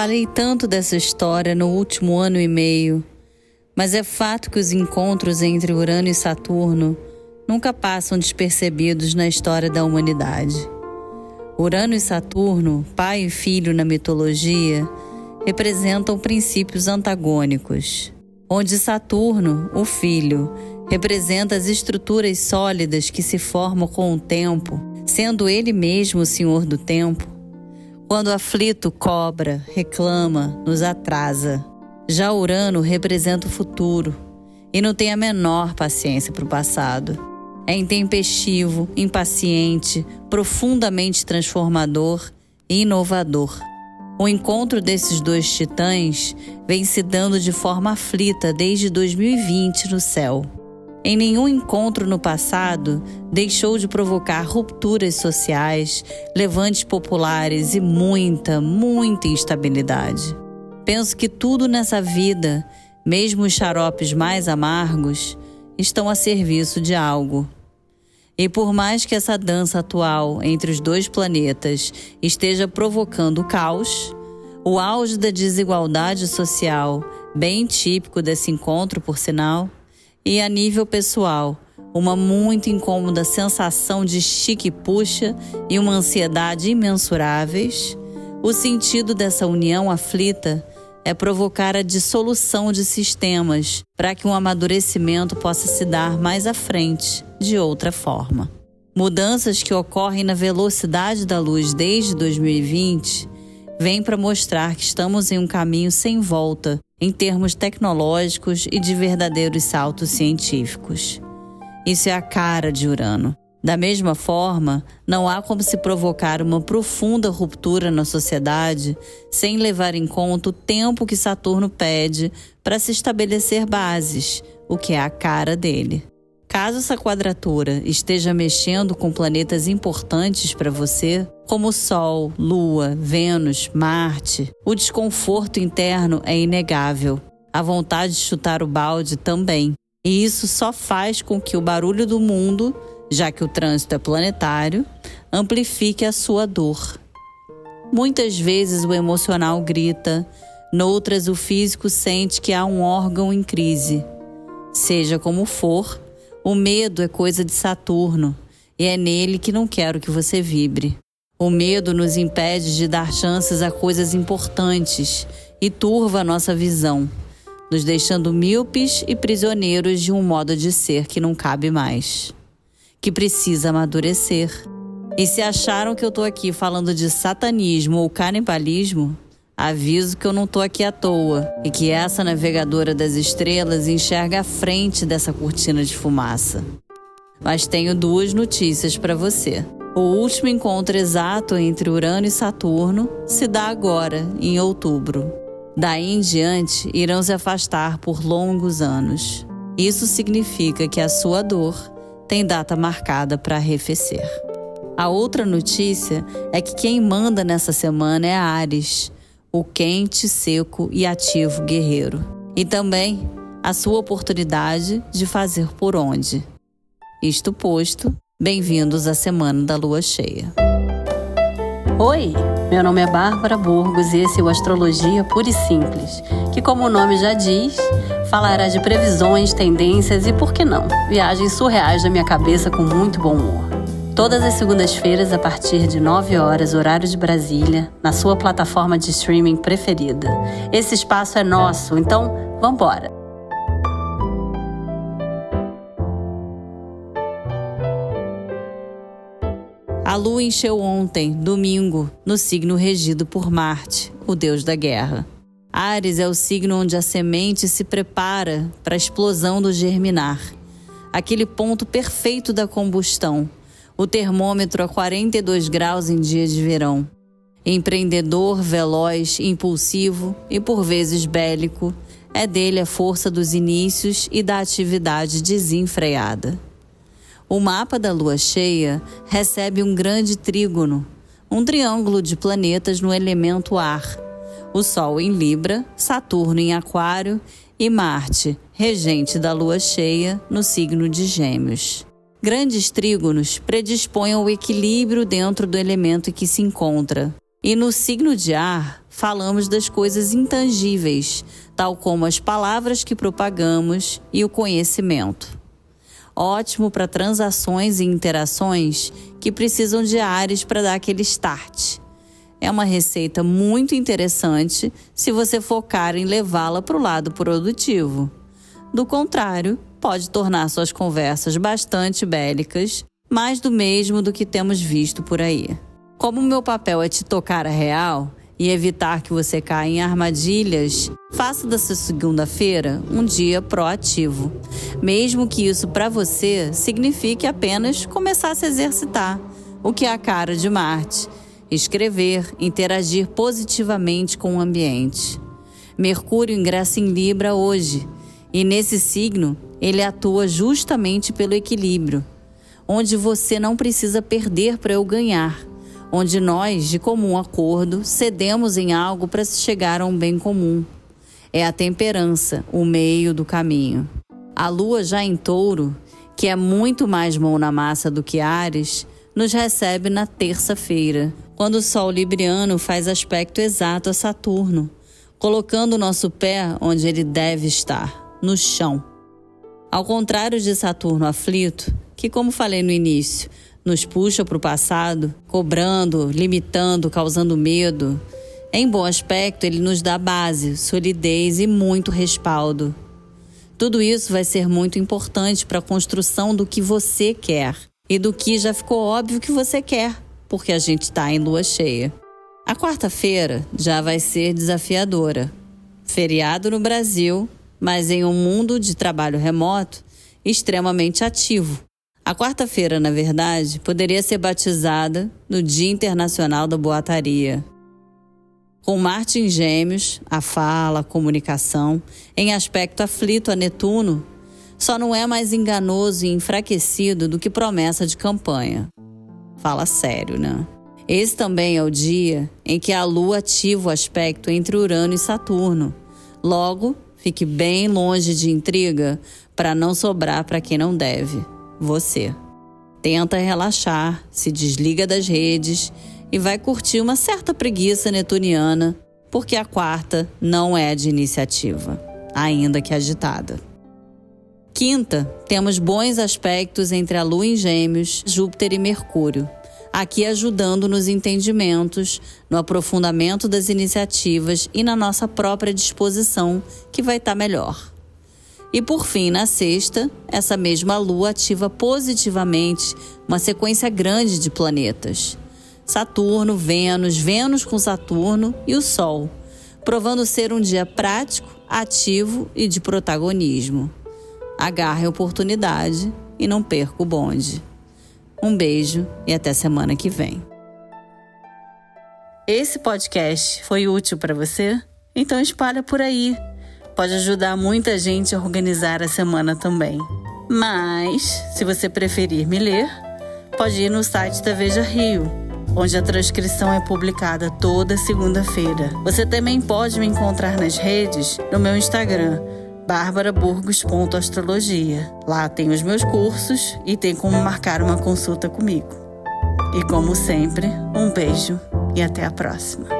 Falei tanto dessa história no último ano e meio, mas é fato que os encontros entre Urano e Saturno nunca passam despercebidos na história da humanidade. Urano e Saturno, pai e filho na mitologia, representam princípios antagônicos, onde Saturno, o filho, representa as estruturas sólidas que se formam com o tempo, sendo ele mesmo o senhor do tempo. Quando aflito cobra, reclama, nos atrasa. Já Urano representa o futuro e não tem a menor paciência para o passado. É intempestivo, impaciente, profundamente transformador e inovador. O encontro desses dois titãs vem se dando de forma aflita desde 2020 no céu. Em nenhum encontro no passado deixou de provocar rupturas sociais, levantes populares e muita, muita instabilidade. Penso que tudo nessa vida, mesmo os xaropes mais amargos, estão a serviço de algo. E por mais que essa dança atual entre os dois planetas esteja provocando caos, o auge da desigualdade social, bem típico desse encontro, por sinal, e a nível pessoal, uma muito incômoda sensação de chique puxa e uma ansiedade imensuráveis, o sentido dessa união aflita é provocar a dissolução de sistemas para que um amadurecimento possa se dar mais à frente, de outra forma. Mudanças que ocorrem na velocidade da luz desde 2020 vêm para mostrar que estamos em um caminho sem volta em termos tecnológicos e de verdadeiros saltos científicos. Isso é a cara de Urano. Da mesma forma, não há como se provocar uma profunda ruptura na sociedade sem levar em conta o tempo que Saturno pede para se estabelecer bases, o que é a cara dele. Caso essa quadratura esteja mexendo com planetas importantes para você, como Sol, Lua, Vênus, Marte, o desconforto interno é inegável. A vontade de chutar o balde também. E isso só faz com que o barulho do mundo, já que o trânsito é planetário, amplifique a sua dor. Muitas vezes o emocional grita, noutras o físico sente que há um órgão em crise. Seja como for, o medo é coisa de Saturno e é nele que não quero que você vibre. O medo nos impede de dar chances a coisas importantes e turva a nossa visão, nos deixando míopes e prisioneiros de um modo de ser que não cabe mais, que precisa amadurecer. E se acharam que eu tô aqui falando de satanismo ou canibalismo, Aviso que eu não tô aqui à toa e que essa navegadora das estrelas enxerga a frente dessa cortina de fumaça. Mas tenho duas notícias para você. O último encontro exato entre Urano e Saturno se dá agora, em outubro. Daí em diante, irão se afastar por longos anos. Isso significa que a sua dor tem data marcada para arrefecer. A outra notícia é que quem manda nessa semana é Ares, o quente, seco e ativo guerreiro. E também a sua oportunidade de fazer por onde. Isto posto, bem-vindos à Semana da Lua Cheia. Oi, meu nome é Bárbara Burgos e esse é o Astrologia Pura e Simples, que, como o nome já diz, falará de previsões, tendências e, por que não, viagens surreais da minha cabeça com muito bom humor. Todas as segundas-feiras, a partir de 9 horas, horário de Brasília, na sua plataforma de streaming preferida. Esse espaço é nosso, então vambora! A lua encheu ontem, domingo, no signo regido por Marte, o deus da guerra. Ares é o signo onde a semente se prepara para a explosão do germinar, aquele ponto perfeito da combustão o termômetro a 42 graus em dia de verão. Empreendedor, veloz, impulsivo e por vezes bélico, é dele a força dos inícios e da atividade desenfreada. O mapa da lua cheia recebe um grande trígono, um triângulo de planetas no elemento ar. O Sol em Libra, Saturno em Aquário e Marte, regente da lua cheia, no signo de Gêmeos. Grandes trígonos predispõem ao equilíbrio dentro do elemento em que se encontra. E no signo de ar, falamos das coisas intangíveis, tal como as palavras que propagamos e o conhecimento. Ótimo para transações e interações que precisam de Ares para dar aquele start. É uma receita muito interessante se você focar em levá-la para o lado produtivo. Do contrário, pode tornar suas conversas bastante bélicas, mais do mesmo do que temos visto por aí. Como meu papel é te tocar a real e evitar que você caia em armadilhas, faça dessa segunda-feira um dia proativo. Mesmo que isso para você signifique apenas começar a se exercitar, o que é a cara de Marte escrever, interagir positivamente com o ambiente. Mercúrio ingressa em Libra hoje, e nesse signo ele atua justamente pelo equilíbrio, onde você não precisa perder para eu ganhar, onde nós, de comum acordo, cedemos em algo para se chegar a um bem comum. É a temperança, o meio do caminho. A lua já em touro, que é muito mais mão na massa do que Ares, nos recebe na terça-feira, quando o Sol Libriano faz aspecto exato a Saturno, colocando o nosso pé onde ele deve estar, no chão. Ao contrário de Saturno aflito, que, como falei no início, nos puxa para o passado, cobrando, limitando, causando medo, em bom aspecto, ele nos dá base, solidez e muito respaldo. Tudo isso vai ser muito importante para a construção do que você quer e do que já ficou óbvio que você quer porque a gente está em lua cheia. A quarta-feira já vai ser desafiadora. Feriado no Brasil, mas em um mundo de trabalho remoto extremamente ativo. A quarta-feira, na verdade, poderia ser batizada no Dia Internacional da Boataria. Com Marte em Gêmeos, a fala, a comunicação, em aspecto aflito a Netuno, só não é mais enganoso e enfraquecido do que promessa de campanha. Fala sério, né? Esse também é o dia em que a Lua ativa o aspecto entre Urano e Saturno. Logo, fique bem longe de intriga para não sobrar para quem não deve você. Tenta relaxar, se desliga das redes e vai curtir uma certa preguiça netuniana, porque a quarta não é de iniciativa, ainda que agitada. Quinta, temos bons aspectos entre a Lua em Gêmeos, Júpiter e Mercúrio, aqui ajudando nos entendimentos, no aprofundamento das iniciativas e na nossa própria disposição, que vai estar tá melhor. E por fim, na sexta, essa mesma Lua ativa positivamente uma sequência grande de planetas. Saturno, Vênus, Vênus com Saturno e o Sol, provando ser um dia prático, ativo e de protagonismo. Agarre a oportunidade e não perca o bonde. Um beijo e até semana que vem. Esse podcast foi útil para você? Então espalha por aí. Pode ajudar muita gente a organizar a semana também. Mas, se você preferir me ler, pode ir no site da Veja Rio, onde a transcrição é publicada toda segunda-feira. Você também pode me encontrar nas redes no meu Instagram barbaraburgos.astrologia. Lá tem os meus cursos e tem como marcar uma consulta comigo. E como sempre, um beijo e até a próxima.